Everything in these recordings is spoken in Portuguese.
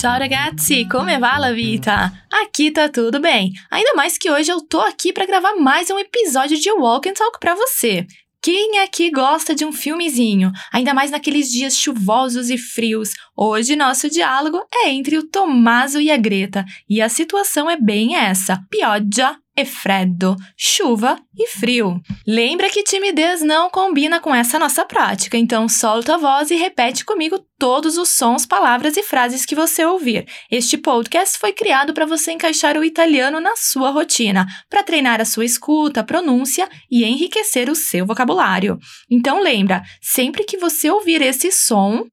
Ciao ragazzi, come va la vita? Aqui tá tudo bem. Ainda mais que hoje eu tô aqui para gravar mais um episódio de Walk and Talk para você. Quem aqui gosta de um filmezinho? Ainda mais naqueles dias chuvosos e frios. Hoje nosso diálogo é entre o Tommaso e a Greta, e a situação é bem essa: pioggia e freddo, chuva e frio. Lembra que timidez não combina com essa nossa prática, então solta a voz e repete comigo todos os sons, palavras e frases que você ouvir. Este podcast foi criado para você encaixar o italiano na sua rotina, para treinar a sua escuta, pronúncia e enriquecer o seu vocabulário. Então lembra, sempre que você ouvir esse som,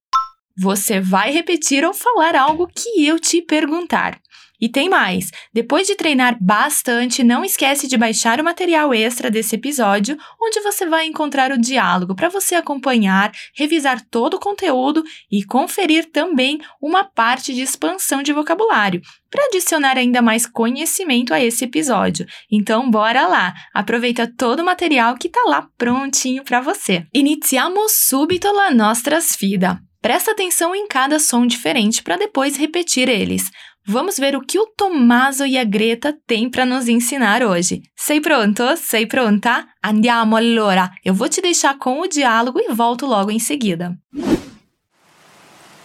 você vai repetir ou falar algo que eu te perguntar. E tem mais! Depois de treinar bastante, não esquece de baixar o material extra desse episódio, onde você vai encontrar o diálogo para você acompanhar, revisar todo o conteúdo e conferir também uma parte de expansão de vocabulário, para adicionar ainda mais conhecimento a esse episódio. Então, bora lá! Aproveita todo o material que está lá prontinho para você. Iniziamo subito la nostra sfida. Presta atenção em cada som diferente para depois repetir eles. Vamos ver o que o Tommaso e a Greta têm para nos ensinar hoje. Sei pronto? Sei pronta? Andiamo allora! Eu vou te deixar com o diálogo e volto logo em seguida.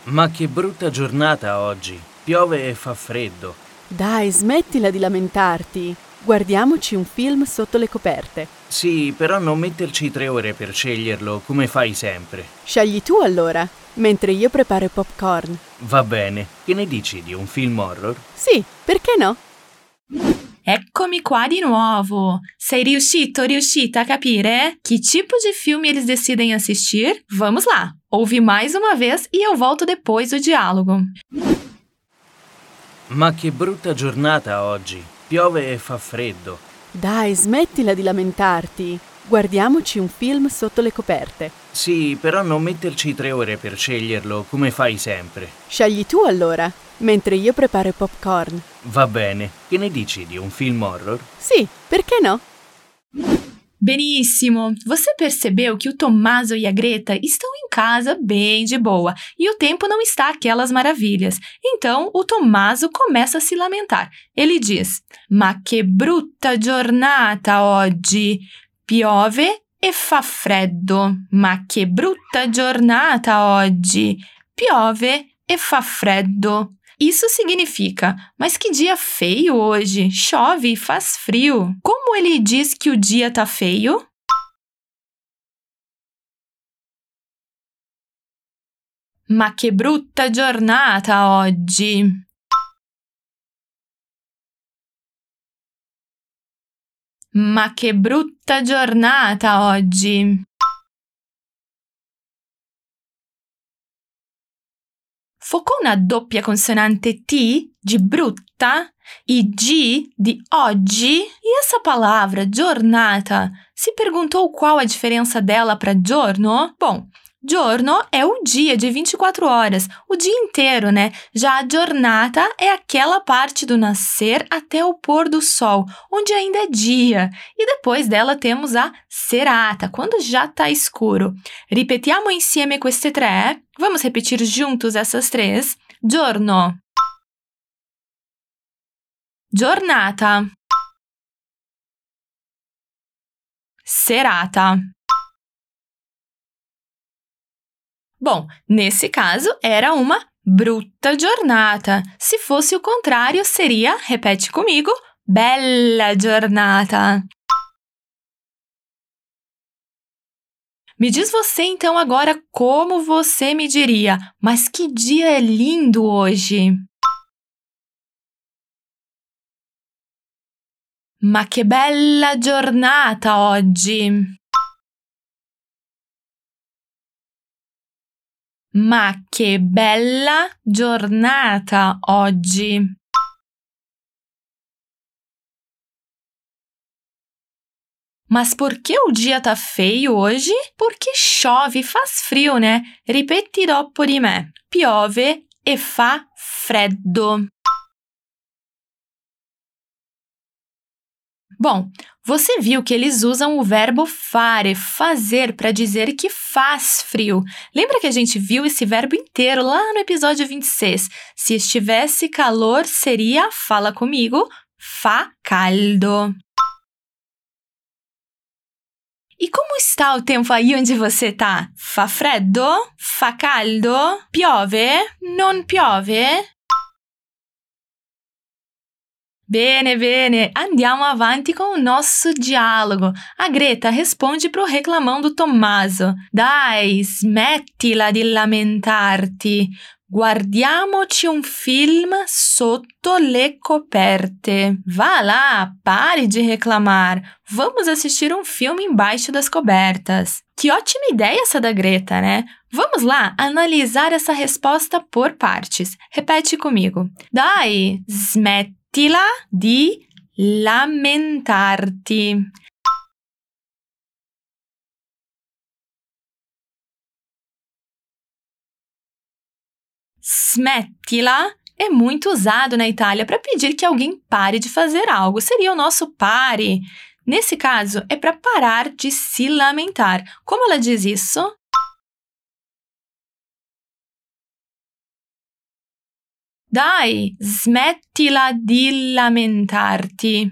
Ma che brutta giornata oggi. Piove e fa freddo. Dai, smettila di lamentarti. Guardiamoci un film sotto le coperte. Sì, però non metterci tre ore per sceglierlo come fai sempre. Scegli tu allora, mentre io preparo i popcorn. Va bene. Che ne dici di un film horror? Sì, perché no? Eccomi qua di nuovo! Sei riuscito, riuscita a capire que tipo de filme eles decidem assistir? Vamos lá! Ouve mais uma vez e eu volto depois do diálogo. Ma che brutta giornata oggi. Piove e fa freddo. Dai, smettila di lamentarti. Guardiamoci un film sotto le coperte. Sì, però non metterci tre ore per sceglierlo come fai sempre. Scegli tu allora, mentre io preparo i popcorn. Va bene. Che ne dici di un film horror? Sì, perché no? Benissimo! Você percebeu que o Tommaso e a Greta estão em casa bem de boa e o tempo não está aquelas maravilhas. Então o Tommaso começa a se lamentar. Ele diz: Ma che brutta giornata oggi! Piove e fa freddo. Ma che brutta giornata oggi! Piove e fa freddo. Isso significa, mas que dia feio hoje! Chove e faz frio. Como ele diz que o dia tá feio? Ma che brutta giornata oggi! Ma che brutta giornata oggi! Focou na doppia consonante T de brutta e G de oggi. E essa palavra giornata, se perguntou qual a diferença dela para giorno? Bom, Giorno é o dia de 24 horas, o dia inteiro, né? Já a giornata é aquela parte do nascer até o pôr do sol, onde ainda é dia. E depois dela temos a serata, quando já está escuro. Ripetiamo insieme queste tre. Vamos repetir juntos essas três. Giorno. Giornata. Serata. Bom, nesse caso era uma brutta giornata. Se fosse o contrário, seria, repete comigo, bella giornata. Me diz você então agora como você me diria, mas que dia é lindo hoje! Ma che bella giornata oggi! Ma che bella giornata oggi! Mas por que o dia tá feio hoje? Porque chove faz frio, né? Ripeti dopo di me. Piove e fa freddo. Bom, você viu que eles usam o verbo fare, fazer, para dizer que faz frio. Lembra que a gente viu esse verbo inteiro lá no episódio 26? Se estivesse calor, seria, fala comigo, fa caldo. E como está o tempo aí onde você tá? Fa freddo? Fa caldo? Piove? Non piove? Bene, bene, andiamo avanti com o nosso diálogo. A Greta responde pro reclamão do Tommaso. Dai, smettila di lamentarti. Guardiamoci un film sotto le coperte. Vá lá, pare de reclamar. Vamos assistir um filme embaixo das cobertas. Que ótima ideia essa da Greta, né? Vamos lá analisar essa resposta por partes. Repete comigo. Dai, smettila smettila di lamentarti. Smettila é muito usado na Itália para pedir que alguém pare de fazer algo. Seria o nosso pare. Nesse caso, é para parar de se lamentar. Como ela diz isso? Dai, smettila di lamentarti.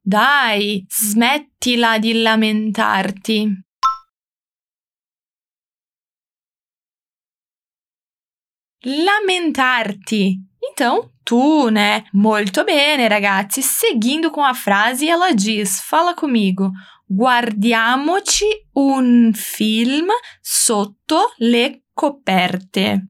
Dai, smettila di lamentarti. Lamentarti. Então, tu, né? Molto bene, ragazzi. Seguindo com a frase, ela diz: fala comigo. Guardiamoci un film sotto le coperte.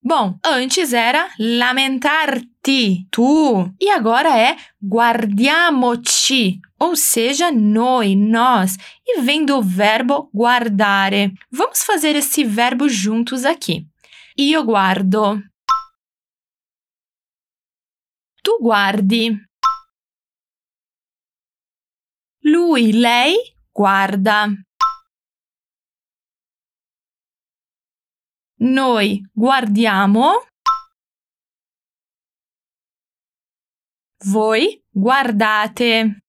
Bom, antes era lamentarti, tu, e agora é guardiamoci, ou seja, noi, nós, e vem do verbo guardare. Vamos fazer esse verbo juntos aqui. Io guardo, tu guardi. Lui, lei guarda. Noi guardiamo. Voi guardate.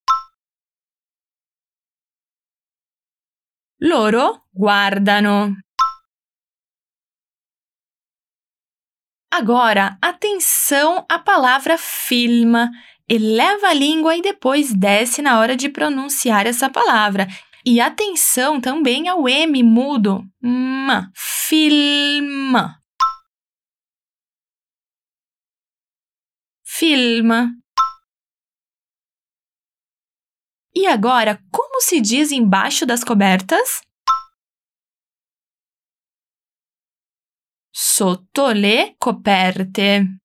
Loro guardano. Agora, atenção à palavra filma. Eleva a língua e depois desce na hora de pronunciar essa palavra. E atenção também ao M mudo. Ma, filma. Filma. E agora, como se diz embaixo das cobertas? Sotto le coperte.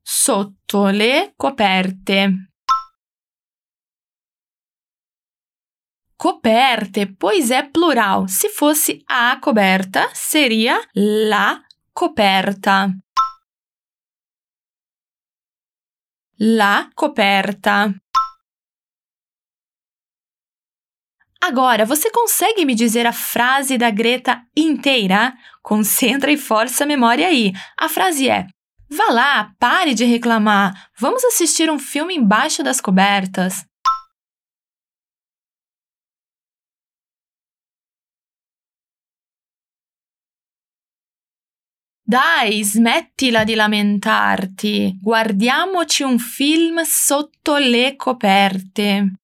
Sotto le coperte. Coperte, pois é plural. Se fosse a coberta, seria la coperta. La coperta. Agora, você consegue me dizer a frase da Greta inteira? Concentra e força a memória aí. A frase é: Vá lá, pare de reclamar. Vamos assistir um filme embaixo das cobertas. Dai, smettila di lamentarti. Guardiamoci un film sotto le coperte.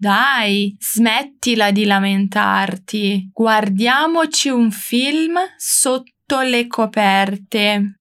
Dai, smettila di lamentarti. Guardiamoci un film sotto le coperte.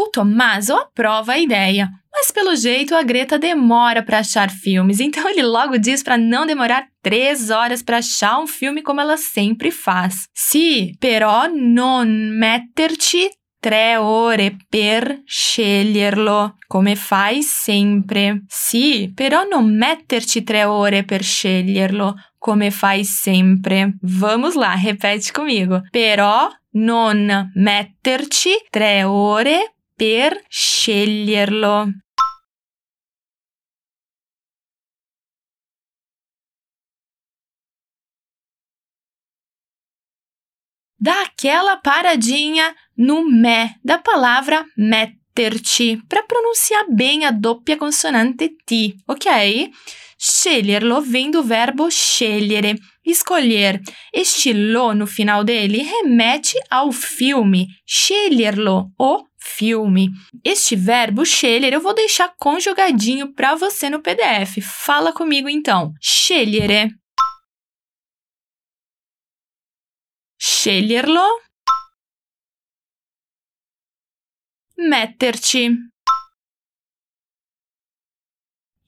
O Tommaso aprova a ideia, mas pelo jeito a Greta demora para achar filmes, então ele logo diz para não demorar três horas para achar um filme como ela sempre faz. Sì, però non metterci tre ore per sceglierlo, come fai sempre. Sì, però non metterci tre ore per sceglierlo, come fai sempre. Vamos lá, repete comigo. Però non metterci tre ore per sceglierlo. Dá aquela paradinha no me da palavra metterci para pronunciar bem a doppia consonante T, ok? Sceglierlo vem do verbo scegliere, escolher. Este lo no final dele remete ao filme, sceglierlo, o filme. Este verbo scegliere eu vou deixar conjugadinho para você no PDF. Fala comigo então. Scegliere. Sceglierlo. Metterci.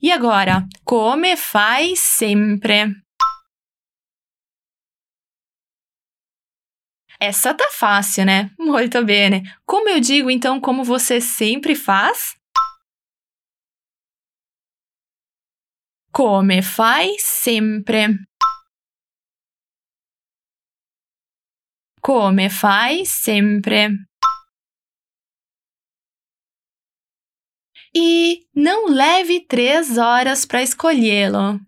E agora, come fai sempre? Essa tá fácil, né? Muito bene. Como eu digo então como você sempre faz? Come fai sempre? Come fai sempre? E não leve três horas para escolhê-lo.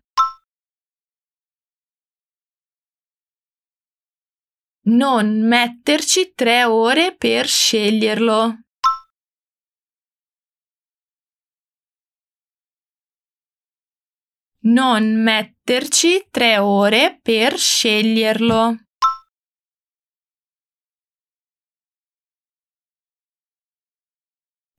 Non metterci tre ore per sceglierlo. Non metterci tre ore per sceglierlo.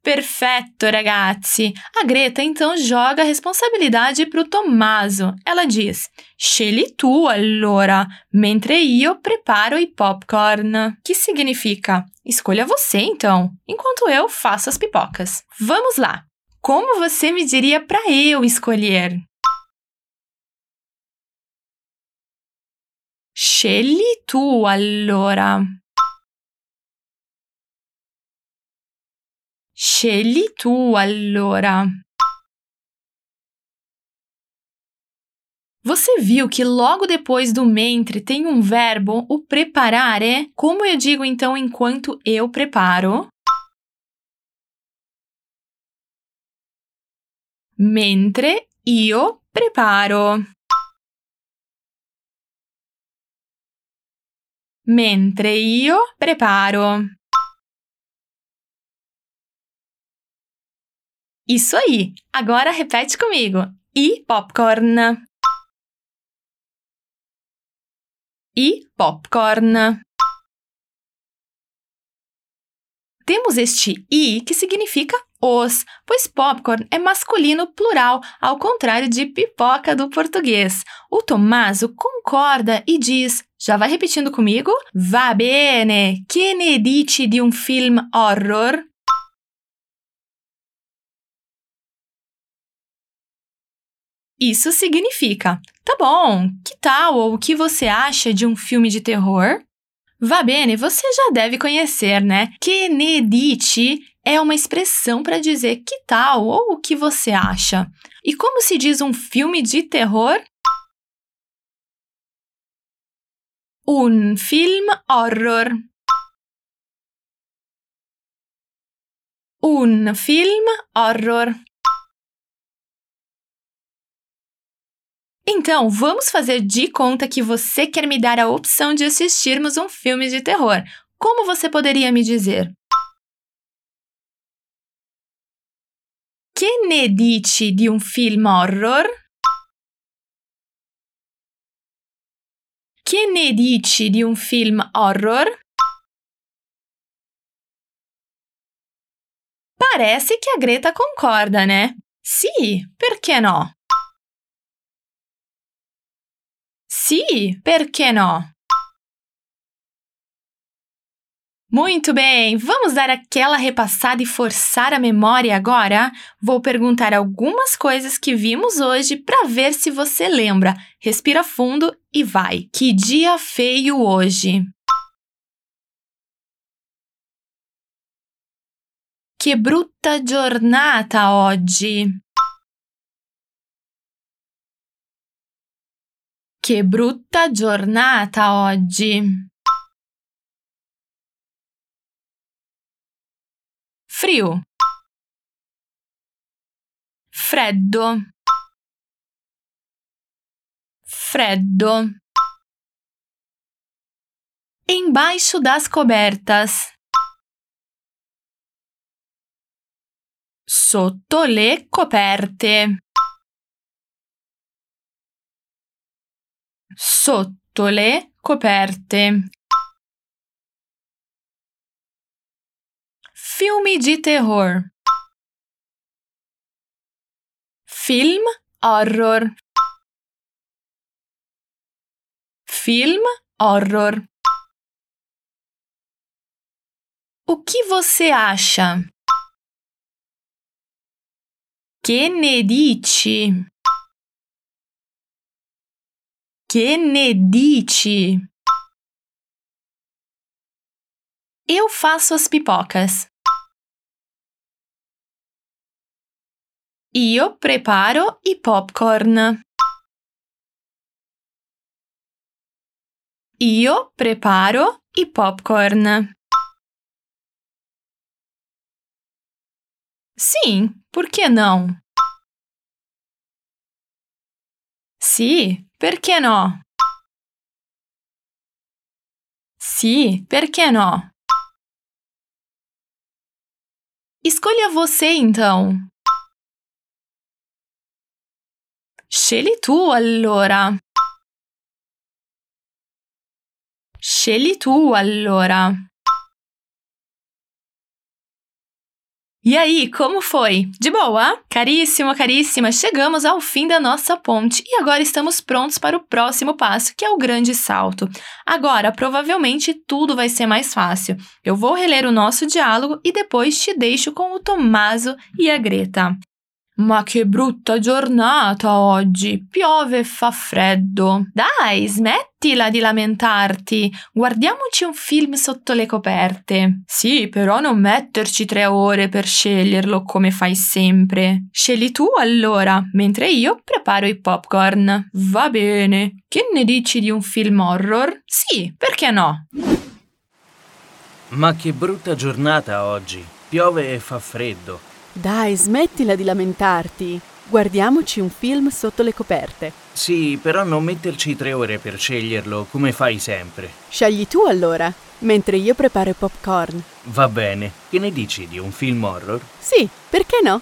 Perfetto, ragazzi! A Greta então joga a responsabilidade para o Tommaso. Ela diz: Scegli tu allora, mentre io preparo i popcorn. Que significa: Escolha você então, enquanto eu faço as pipocas. Vamos lá! Como você me diria para eu escolher? Scegli tu allora. Scegli tu allora. Você viu que logo depois do mentre tem um verbo, o preparar é? Como eu digo então enquanto eu preparo? Mentre io preparo. Mentre io preparo. Isso aí! Agora repete comigo. E popcorn. E popcorn. Temos este i que significa os, pois popcorn é masculino plural, ao contrário de pipoca do português. O Tommaso concorda e diz: já vai repetindo comigo? Va bene! Che ne dici di un film horror? Isso significa: tá bom, que tal ou o que você acha de um filme de terror? Va bene, você já deve conhecer, né? Que ne dici é uma expressão para dizer que tal ou o que você acha. E como se diz um filme de terror? Un film horror. Un film horror. Então, vamos fazer de conta que você quer me dar a opção de assistirmos um filme de terror. Como você poderia me dizer? Che ne dici di un film horror? Che ne dici di un film horror? Parece que a Greta concorda, né? Sì, perché no? Sì, perché no? Muito bem, vamos dar aquela repassada e forçar a memória agora? Vou perguntar algumas coisas que vimos hoje para ver se você lembra. Respira fundo e vai. Que dia feio hoje! che brutta giornata oggi. Che brutta giornata oggi. Frio. Freddo. Freddo. Embaixo das cobertas. Sotto le coperte. Sotto le coperte. Filme de terror. Film horror. Film horror. O que você acha? Que ne dici? Que ne dici? Eu faço as pipocas. Io preparo i popcorn. Io preparo i popcorn. Sim, por que não? Sì, perché no? Sì, perché no? Escolha você então. Scegli tu allora. Scegli tu allora. E aí, como foi? De boa? Caríssimo, caríssima, chegamos ao fim da nossa ponte e agora estamos prontos para o próximo passo, que é o grande salto. Agora, provavelmente tudo vai ser mais fácil. Eu vou reler o nosso diálogo e depois te deixo com o Tommaso e a Greta. Ma che brutta giornata oggi! Piove e fa freddo. Dai, smettila di lamentarti. Guardiamoci un film sotto le coperte. Sì, però non metterci tre ore per sceglierlo come fai sempre. Scegli tu allora, mentre io preparo i popcorn. Va bene. Che ne dici di un film horror? Sì, perché no? Ma che brutta giornata oggi. Piove e fa freddo. Dai, smettila di lamentarti. Guardiamoci un film sotto le coperte. Sì, però non metterci tre ore per sceglierlo, come fai sempre. Scegli tu allora, mentre io preparo i popcorn. Va bene. Che ne dici di un film horror? Sì, perché no?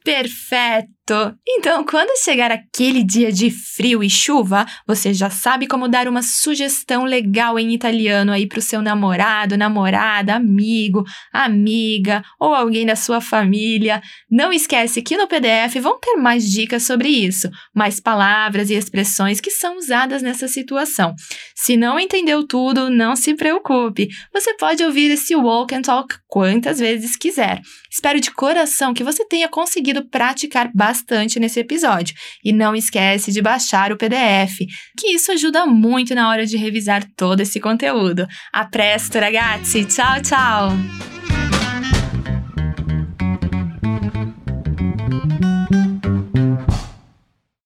Perfeito! Então, quando chegar aquele dia de frio e chuva, você já sabe como dar uma sugestão legal em italiano aí para o seu namorado, namorada, amigo, amiga ou alguém da sua família. Não esquece que no PDF vão ter mais dicas sobre isso, mais palavras e expressões que são usadas nessa situação. Se não entendeu tudo, não se preocupe. Você pode ouvir esse Walk and Talk quantas vezes quiser. Espero de coração que você tenha conseguido praticar bastante nesse episódio. E não esquece de baixar o PDF, que isso ajuda muito na hora de revisar todo esse conteúdo. A presto, ragazzi! Tchau, tchau!